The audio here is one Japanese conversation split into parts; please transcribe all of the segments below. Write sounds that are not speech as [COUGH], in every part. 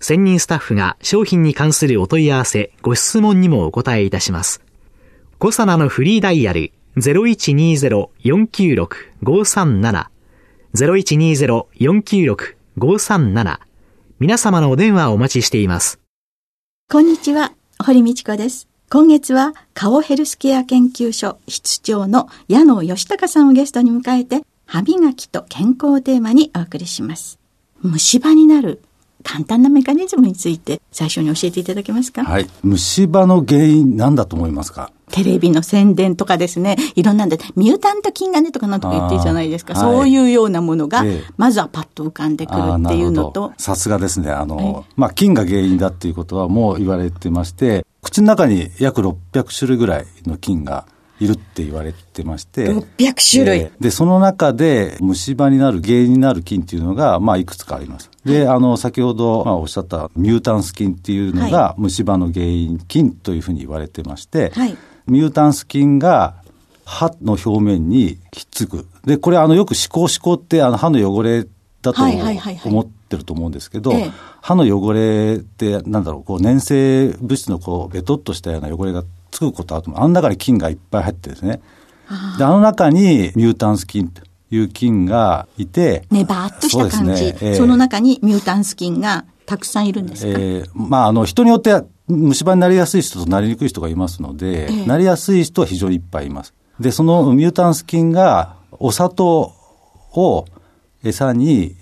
専任スタッフが商品に関するお問い合わせ、ご質問にもお答えいたします。コサナのフリーダイヤル0120-496-537 0120-496-537皆様のお電話をお待ちしています。こんにちは、堀道子です。今月は、顔ヘルスケア研究所室長の矢野義隆さんをゲストに迎えて、歯磨きと健康をテーマにお送りします。虫歯になる簡単なメカニズムについて最初に教えていただけますか？はい。虫歯の原因何だと思いますか？テレビの宣伝とかですね、いろんなんで、ミュータント菌がねとかなんとか言ってるじゃないですか。そういうようなものが、まずはパッと浮かんでくるっていうのと。さすがですね。あの、はい、まあ、菌が原因だっていうことはもう言われてまして、口の中に約600種類ぐらいの菌がいるって言われてまして。600種類、えー、で、その中で虫歯になる原因になる菌っていうのが、まあ、いくつかあります。で、あの、先ほど、まあ、おっしゃったミュータンス菌っていうのが、虫歯の原因菌というふうに言われてまして、はい、ミュータンス菌が歯の表面にひっつく。で、これ、あの、よく歯垢歯垢って、あの、歯の汚れだと思ってると思うんですけど、歯の汚れって、なんだろう、こう、粘性物質のこう、ベトっとしたような汚れがつくことあとあの中に菌がいっぱい入ってですね。で、あの中にミュータンス菌という菌がいて。ねばーっとした感じ。そ,、ねえー、その中にミュータンス菌がたくさんいるんですか？えー、まあ、あの、人によって虫歯になりやすい人となりにくい人がいますので、えー、なりやすい人は非常にいっぱいいます。で、そのミュータンス菌がお砂糖を餌に、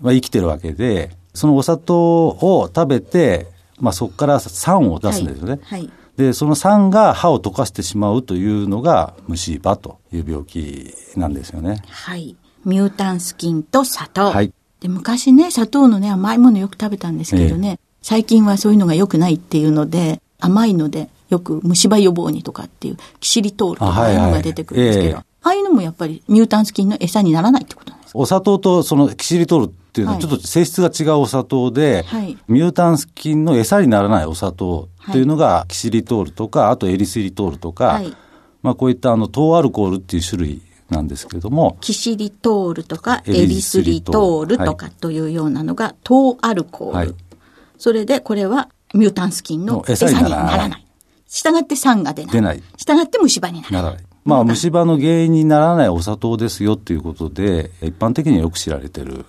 まあ、生きてるわけで、そのお砂糖を食べて、まあ、そこから酸を出すんですよね。はい、はいで、その酸が歯を溶かしてしまうというのが虫歯という病気なんですよね。はい。ミュータンス菌と砂糖。はい。で、昔ね、砂糖のね、甘いものよく食べたんですけどね、えー、最近はそういうのが良くないっていうので、甘いので、よく虫歯予防にとかっていう、キシリトールとかいうのが出てくるんですけど、ああいうのもやっぱりミュータンス菌の餌にならないってことなんですかお砂糖とそのキシリトールっていうのはちょっと性質が違うお砂糖で、はい、ミュータンス菌の餌にならないお砂糖というのがキシリトールとか、あとエリスリトールとか、はい、まあこういったあの糖アルコールっていう種類なんですけれども。キシリトールとかエリスリトールとかというようなのが糖アルコール。はい、それでこれはミュータンス菌の餌にならない。したがって酸が出ない。出ない。したがって虫歯にならない。まあ、虫歯の原因にならないお砂糖ですよということで、一般的にはよく知られてる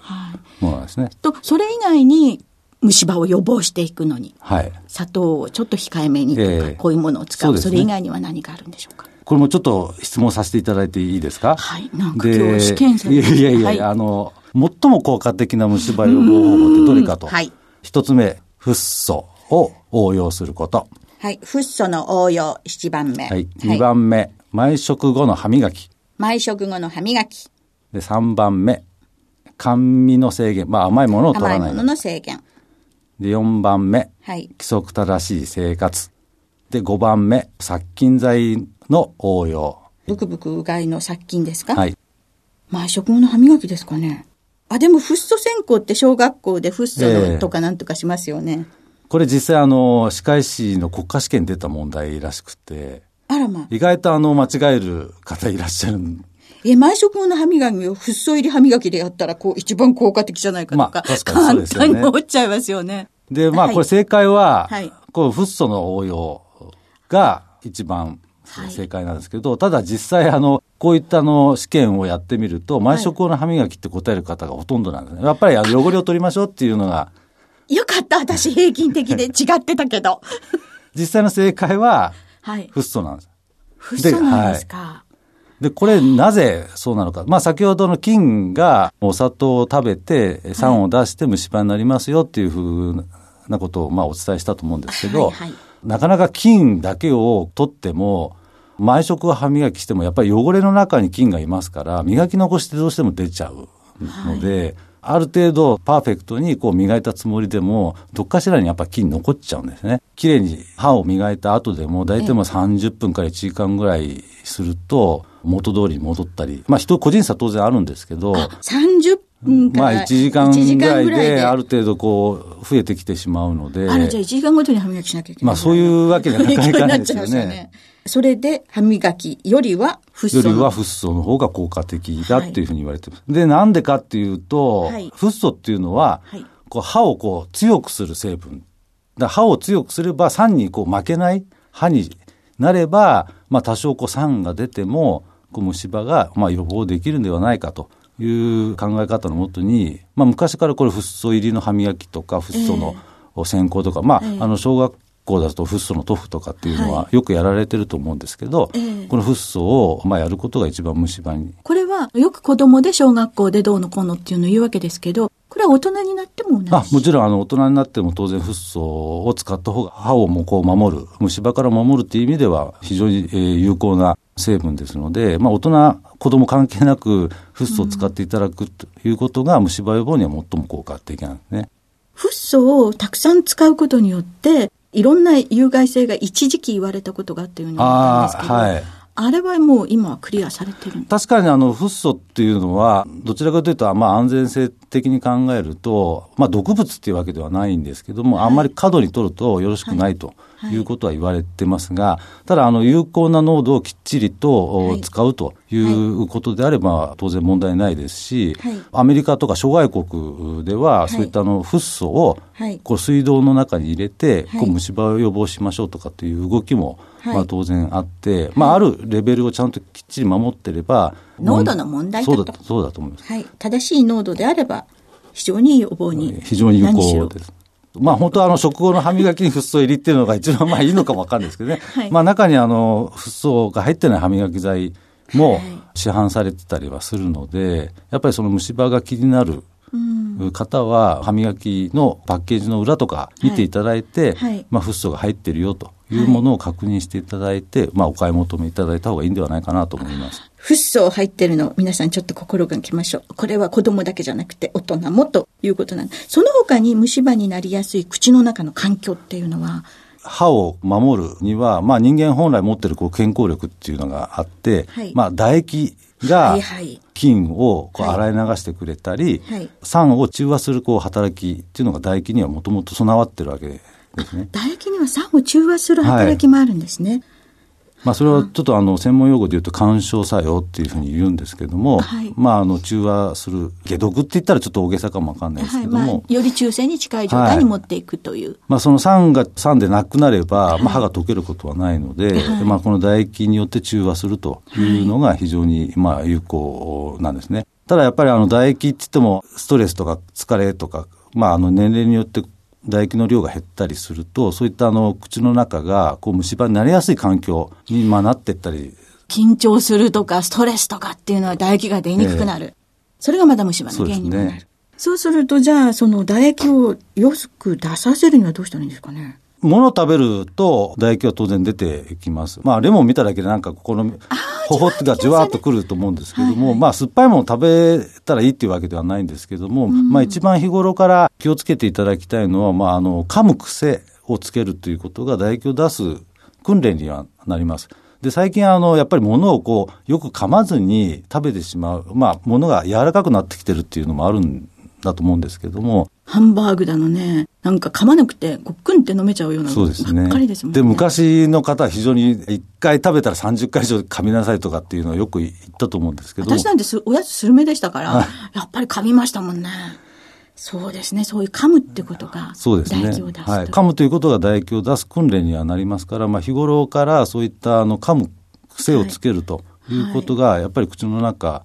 ものですね。はい、と、それ以外に虫歯を予防していくのに、はい、砂糖をちょっと控えめにとか、えー、こういうものを使うそ、ね,、れ以外には何かあるんでしょうか？これもちょっと質問させていただいていいですか？はい。なんか今日試験生いやいやいや、はい、あの、最も効果的な虫歯予防方法ってどれかと。はい。一つ目、フッ素を応用すること。はい。フッ素の応用、一番目。はい。二番目、毎食後の歯磨き。毎食後の歯磨き。で、3番目、甘味の制限。まあ甘いものを取らない。甘いものの制限。で、4番目、はい、規則正しい生活。で、5番目、殺菌剤の応用。ブクブクうがいの殺菌ですか？はい。毎食後の歯磨きですかね。あ、でもフッ素専攻って小学校でフッ素のとかなんとかしますよね。えー、これ実際あの、歯科医師の国家試験出た問題らしくて。あらまあ。意外とあの、間違える方いらっしゃるえ、毎食後の歯磨きをフッ素入り歯磨きでやったら、こう、一番効果的じゃないかとか、まあ、確かにそうですよね。簡単に思っちゃいますよね。で、まあ、これ正解は、はい、こう、フッ素の応用が一番正解なんですけど、はい、ただ実際、あの、こういったの試験をやってみると、毎食後の歯磨きって答える方がほとんどなんですね。やっぱりあの汚れを取りましょうっていうのが。よかった、私平均的で違ってたけど。[LAUGHS] 実際の正解は、はい。フッ素なんです。フッ素なんですか。はいで、これなぜそうなのか。まあ先ほどの菌がお砂糖を食べて酸を出して虫歯になりますよっていうふうなことをまあお伝えしたと思うんですけど、はいはい、なかなか菌だけを取っても、毎食歯磨きしてもやっぱり汚れの中に菌がいますから、磨き残してどうしても出ちゃうので、はいある程度パーフェクトにこう磨いたつもりでも、どっかしらにやっぱ菌残っちゃうんですね。綺麗に歯を磨いた後でも、大体も30分から1時間ぐらいすると、元通りに戻ったり、まあ人個人差当然あるんですけど、30分まあ1時間ぐらいである程度こう増えてきてしまうので。あら、じゃあ1時間ごとに歯磨きしなきゃいけない。まあそういうわけにはなかなかないですよね。[LAUGHS] それで歯磨きよりはフッ素。よりはフッ素の方が効果的だっていうふうに言われてます。はい、で、なんでかっていうと、はい、フッ素っていうのは、はい、こう歯をこう強くする成分。だ歯を強くすれば酸にこう負けない歯になれば、まあ多少こう酸が出ても、こう虫歯がまあ予防できるんではないかという考え方のもとに、まあ昔からこれフッ素入りの歯磨きとか、フッ素の線香とか、えー、まあ、あの小学校だとフッ素の塗布とかっていうのはよくやられてると思うんですけど、はい、このフッ素をまあやることが一番虫歯に。これはよく子供で小学校でどうのこうのっていうのを言うわけですけど、これは大人になってもあもちろんあの大人になっても当然フッ素を使った方が歯をもこう守る、虫歯から守るっていう意味では非常に有効な成分ですので、まあ大人、子供関係なくフッ素を使っていただくということが虫歯予防には最も効果的なんですね。フッ素をたくさん使うことによって、いろんな有害性が一時期言われたことがあったように思ったんですけど、はい、あれはもう今はクリアされてる確かにあのフッ素っていうのは、どちらかというと、まあ安全性的に考えると、まあ毒物っていうわけではないんですけども、はい、あんまり過度に取るとよろしくないと。はいいうことは言われてますが、ただ、あの、有効な濃度をきっちりと使うということであれば、当然問題ないですし、アメリカとか諸外国では、そういったあの、フッ素を、こう水道の中に入れて、こう虫歯を予防しましょうとかっていう動きも、まあ当然あって、まああるレベルをちゃんときっちり守ってれば、濃度の問題だと。そうだと思います。はい。正しい濃度であれば、非常に予防に。非常に有効です。まあ本当はあの食後の歯磨きにフッ素入りっていうのが一番まあいいのかもわかんないですけどね。[LAUGHS] はい、まあ中にあのフッ素が入ってない歯磨き剤も市販されてたりはするので、やっぱりその虫歯が気になる方は歯磨きのパッケージの裏とか見ていただいて、はいはい、まあフッ素が入ってるよというものを確認していただいて、まあお買い求めいただいた方がいいんではないかなと思います。フッ素入ってるの、皆さんちょっと心がけましょう。これは子供だけじゃなくて大人もということなんです。その他に虫歯になりやすい口の中の環境っていうのは、歯を守るには、まあ人間本来持ってるこう健康力っていうのがあって、はい、まあ唾液が菌をこう洗い流してくれたり、はいはい、酸を中和するこう働きっていうのが唾液にはもともと備わってるわけですね。唾液には酸を中和する働きもあるんですね。まあ、それはちょっとあの専門用語で言うと干渉作用っていうふうに言うんですけども、はい、まあ、あの中和する解毒って言ったらちょっと大げさかもわかんないですけども、はい。まあ、より中性に近い状態に持っていくという、はい、まあ、その酸が酸でなくなれば、まあ、歯が溶けることはないので、まあ、この唾液によって中和するというのが非常にまあ有効なんですね。ただやっぱりあの唾液って言ってもストレスとか疲れとか、まあ、あの年齢によって唾液の量が減ったりすると、そういったあの口の中がこう虫歯になりやすい環境にまあなっていったり。緊張するとかストレスとかっていうのは唾液が出にくくなる。えー、それがまだ虫歯の原因になる。そうね、そうすると、じゃあ、その唾液をよく出させるにはどうしたらいいんですかね？物を食べると唾液は当然出てきます。まあレモン見ただけでなんかここの頬がじわっとくると思うんですけども、はいはい、まあ酸っぱいものを食べたらいいっていうわけではないんですけども、うん、まあ一番日頃から気をつけていただきたいのは、まああの噛む癖をつけるということが唾液を出す訓練にはなります。で、最近あの、やっぱり物をこう、よく噛まずに食べてしまう、まあ、物が柔らかくなってきてるっていうのもあるんだと思うんですけども。ハンバーグだのね、なんか噛まなくて、ごっくんって飲めちゃうようなそうですね。ばっかりですもんね。で、昔の方は非常に、一回食べたら30回以上噛みなさいとかっていうのをよく言ったと思うんですけど。私なんてすおやつスルメでしたから、やっぱり噛みましたもんね。そうですね。そういう噛むってことが、そうですね。はい。噛むということが唾液を出す訓練にはなりますから、まあ日頃からそういったあの噛む癖をつけるということが、やっぱり口の中、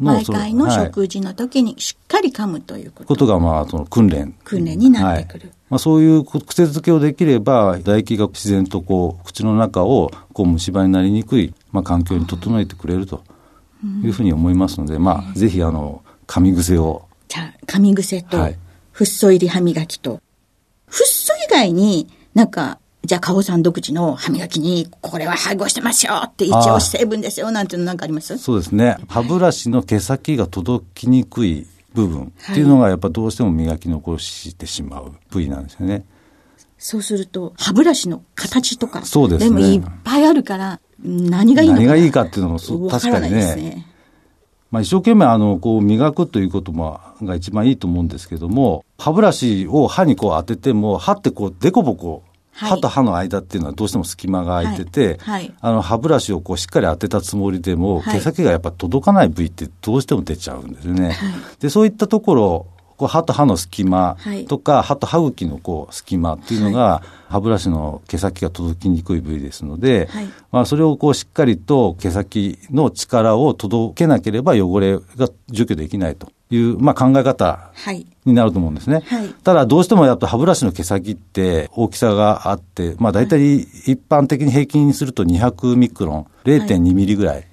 毎回の食事の時にしっかり噛むということ。ことが、まあ、その訓練。訓練になってくる。まあ、そういう癖づけをできれば、唾液が自然とこう口の中をこう虫歯になりにくい、まあ、環境に整えてくれるというふうに思いますので、まあ、ぜひあの噛み癖を。じゃあ、噛み癖と、フッ素入り歯磨きと、フッ素以外になんかじゃあ、カさん独自の歯磨きに、これは配合してますよって一応成分ですよなんていうのなんかあります？そうですね。歯ブラシの毛先が届きにくい部分っていうのがやっぱどうしても磨き残してしまう部位なんですよね。そうすると、歯ブラシの形とか、そうですね。でもいっぱいあるから、何がいいのか何がいいかっていうのも確かにね。ねまあ、一生懸命あのこう磨くということもが一番いいと思うんですけども歯ブラシを歯にこう当てても歯ってこうデコボコ歯と歯の間っていうのはどうしても隙間が空いてて、はい。はい、あの歯ブラシをこうしっかり当てたつもりでも、毛先がやっぱ届かない部位ってどうしても出ちゃうんですよね。でそういったところこう歯と歯の隙間とか、歯と歯茎のこう隙間っていうのが、歯ブラシの毛先が届きにくい部位ですので、まあ、それをこうしっかりと毛先の力を届けなければ汚れが除去できないという、まあ、考え方になると思うんですね。はい、ただ、どうしてもやっぱ歯ブラシの毛先って大きさがあって、まあ、大体一般的に平均にすると200ミクロン、0.2ミリぐらい。はい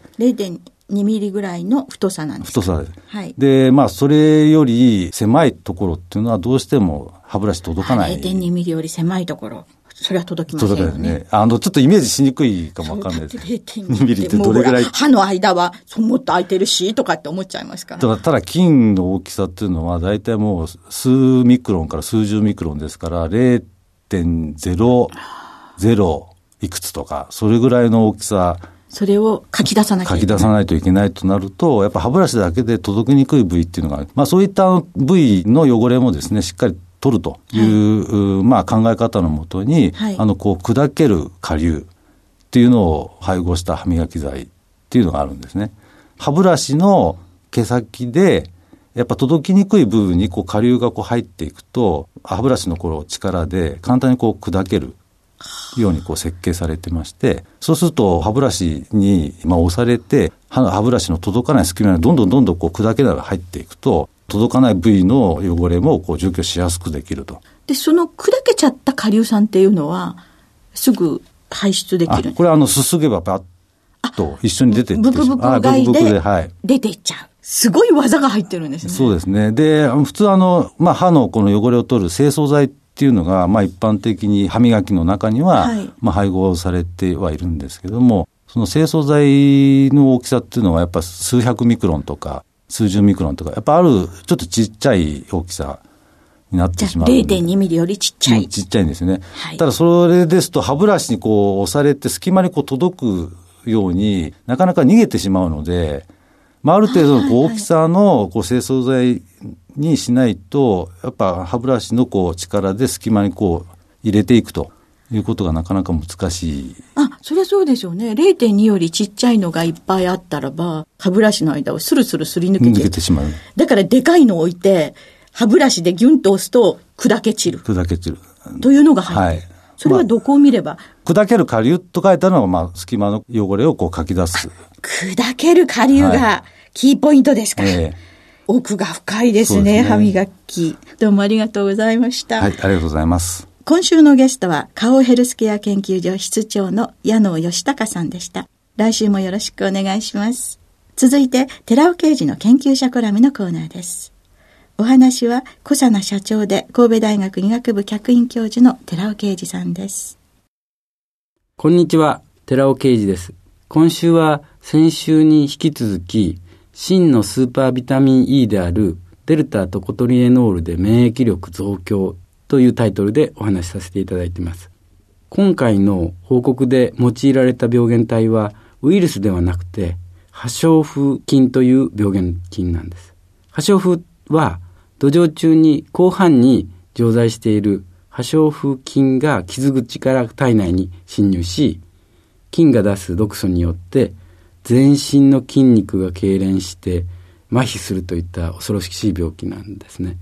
2ミリぐらいの太さなんです太さです。はい。で、まあ、それより狭いところっていうのはどうしても歯ブラシ届かない。0.2ミリより狭いところ。それは届きませんよね。ね。あの、ちょっとイメージしにくいかもわかんないです。0.2ミリって [LAUGHS] どれぐらい歯の間はもっと空いてるし、とかって思っちゃいますから。ただ、菌の大きさっていうのは、大体もう数ミクロンから数十ミクロンですから、0.00いくつとか、それぐらいの大きさそれを書き出さなきゃ書き出さないといけないとなると、やっぱ歯ブラシだけで届きにくい部位っていうのが、まあそういった部位の汚れもですね、しっかり取るという、はい、まあ考え方のもとに、はい、あの、こう砕ける下流っていうのを配合した歯磨き剤っていうのがあるんですね。歯ブラシの毛先で、やっぱ届きにくい部分にこう下流がこう入っていくと、歯ブラシのこの力で簡単にこう砕けるようにこう設計されてまして、そうすると歯ブラシにまあ押されて、歯ブラシの届かない隙間にどんどんどんどんこう砕けながら入っていくと、届かない部位の汚れもこう除去しやすくできると。で、その砕けちゃった顆粒酸っていうのは、すぐ排出できるこれはあの、すすげばパッと一緒に出ていってブクブク外で出ていっちゃう。すごい技が入ってるんですね。そうですね。で、普通あの、まあ、歯のこの汚れを取る清掃剤っていうのが、まあ、一般的に歯磨きの中には、はい、まあ、配合されてはいるんですけども、その清掃剤の大きさっていうのはやっぱ数百ミクロンとか数十ミクロンとか、やっぱあるちょっとちっちゃい大きさになってしまう。0.2ミリよりちっちゃい。ちっちゃいんですね。はい、ただそれですと歯ブラシにこう押されて隙間にこう届くようになかなか逃げてしまうので、まあ、ある程度のこう大きさのこう清掃剤にしないと、やっぱ歯ブラシのこう力で隙間にこう入れていくと。いうことがなかなか難しい。あ、そりゃそうでしょうね。0.2よりちっちゃいのがいっぱいあったらば、歯ブラシの間をスルスルすり抜けて。抜けてしまう。だからでかいのを置いて、歯ブラシでギュンと押すと砕け散る。砕け散る。というのが入る。はい。それはどこを見れば、まあ、砕ける下流と書いたのは、まあ、隙間の汚れをこう書き出す。砕ける下流がキーポイントですか。はいえー奥が深いですね、すね歯磨き。どうもありがとうございました。はい、ありがとうございます。今週のゲストは、顔ヘルスケア研究所室長の矢野義隆さんでした。来週もよろしくお願いします。続いて、寺尾刑事の研究者コラムのコーナーです。お話は、小佐奈社長で神戸大学医学部客員教授の寺尾啓二さんです。こんにちは、寺尾啓二です。今週は先週に引き続き、真のスーパービタミン E であるデルタトコトリエノールで免疫力増強というタイトルでお話しさせていただいています。今回の報告で用いられた病原体はウイルスではなくて破傷風菌という病原菌なんです。破傷風は土壌中に広範に常在している破傷風菌が傷口から体内に侵入し、菌が出す毒素によって全身の筋肉が痙攣して麻痺するといった恐ろしい病気なんですね。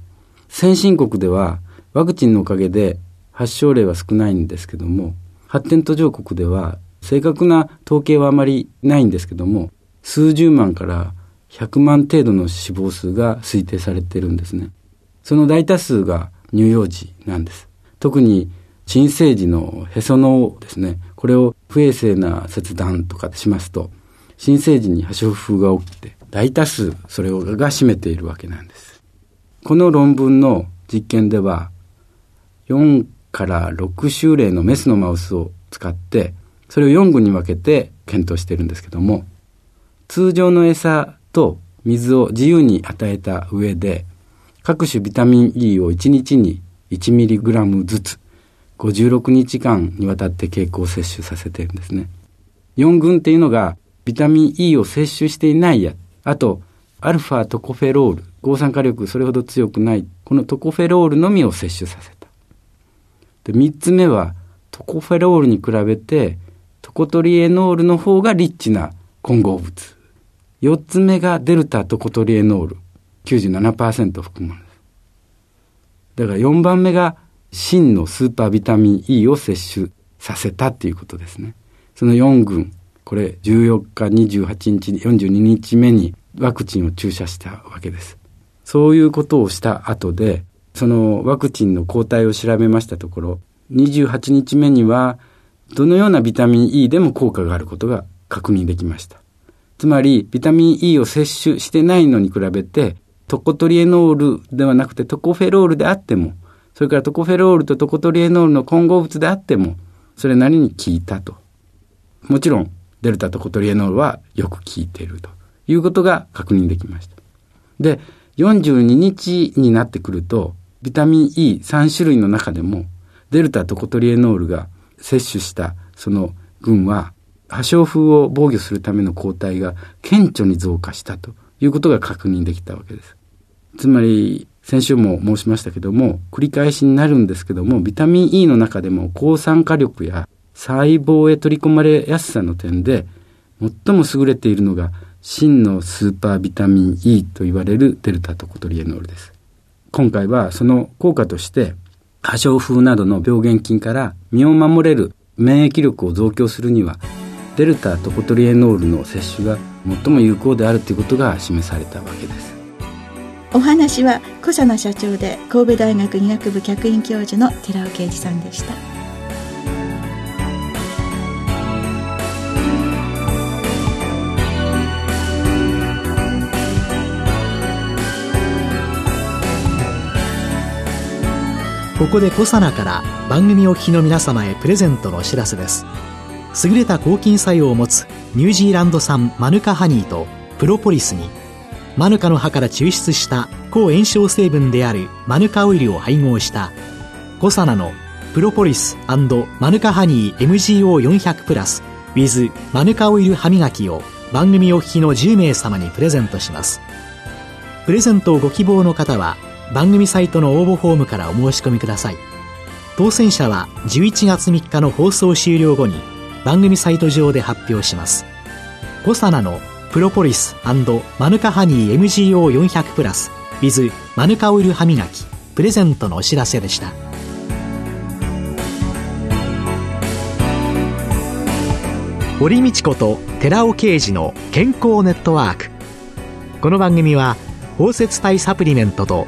先進国ではワクチンのおかげで発症例は少ないんですけども、発展途上国では正確な統計はあまりないんですけども、数十万から100万程度の死亡数が推定されてるんですね。その大多数が乳幼児なんです。特に新生児のへその緒ですね、これを不衛生な切断とかしますと、新生児に破傷風が起きて、大多数それが占めているわけなんです。この論文の実験では、4から6週例のメスのマウスを使って、それを4群に分けて検討しているんですけども、通常の餌と水を自由に与えた上で、各種ビタミン E を1日に 1mg ずつ56日間にわたって経口摂取させてるんですね。4群っていうのがビタミン E を摂取していないや、あとアルファトコフェロール、抗酸化力それほど強くない、このトコフェロールのみを摂取させた。で、3つ目はトコフェロールに比べてトコトリエノールの方がリッチな混合物。4つ目がデルタトコトリエノール、97%含むです。だから4番目が真のスーパービタミン E を摂取させたっていうことですね。その4群、これ14日、28日、42日目にワクチンを注射したわけです。そういうことをした後で、そのワクチンの抗体を調べましたところ、28日目にはどのようなビタミン E でも効果があることが確認できました。つまり、ビタミン E を摂取してないのに比べて、トコトリエノールではなくてトコフェロールであっても、それからトコフェロールとトコトリエノールの混合物であっても、それなりに効いたと。もちろん、デルタトコトリエノールはよく効いているということが確認できました。で、42日になってくると、ビタミン E3 種類の中でも、デルタトコトリエノールが摂取したその群は、破傷風を防御するための抗体が顕著に増加したということが確認できたわけです。つまり、先週も申しましたけども、繰り返しになるんですけども、ビタミン E の中でも抗酸化力や細胞へ取り込まれやすさの点で、最も優れているのが、真のスーパービタミン E と言われるデルタトコトリエノールです。今回はその効果として、破傷風などの病原菌から身を守れる免疫力を増強するには、デルタトコトリエノールの摂取が最も有効であるということが示されたわけです。お話は小佐野社長で神戸大学医学部客員教授の寺尾啓二さんでしたここで小佐奈から番組お聞きの皆様へプレゼントのお知らせです。優れた抗菌作用を持つニュージーランド産マヌカハニーとプロポリスにマヌカの葉から抽出した抗炎症成分であるマヌカオイルを配合したコサナのプロポリスマヌカハニー MGO400 プラス with マヌカオイル歯磨きを番組お聞きの10名様にプレゼントします。プレゼントをご希望の方は番組サイトの応募フォームからお申し込みください。当選者は11月3日の放送終了後に番組サイト上で発表します。コサナのプロポリスマヌカハニー MGO400 プラス with マヌカオイル歯磨きプレゼントのお知らせでした。堀道子と寺尾啓二の健康ネットワーク。この番組は包摂体サプリメントと